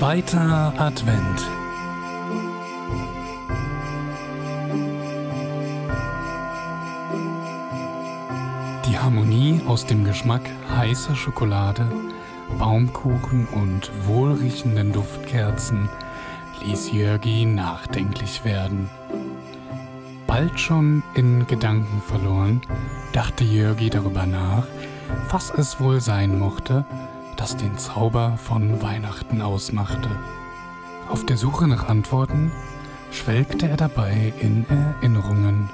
Zweiter Advent. Die Harmonie aus dem Geschmack heißer Schokolade, Baumkuchen und wohlriechenden Duftkerzen ließ Jörgi nachdenklich werden. Bald schon in Gedanken verloren, dachte Jörgi darüber nach, was es wohl sein mochte, das den Zauber von Weihnachten ausmachte. Auf der Suche nach Antworten schwelgte er dabei in Erinnerungen.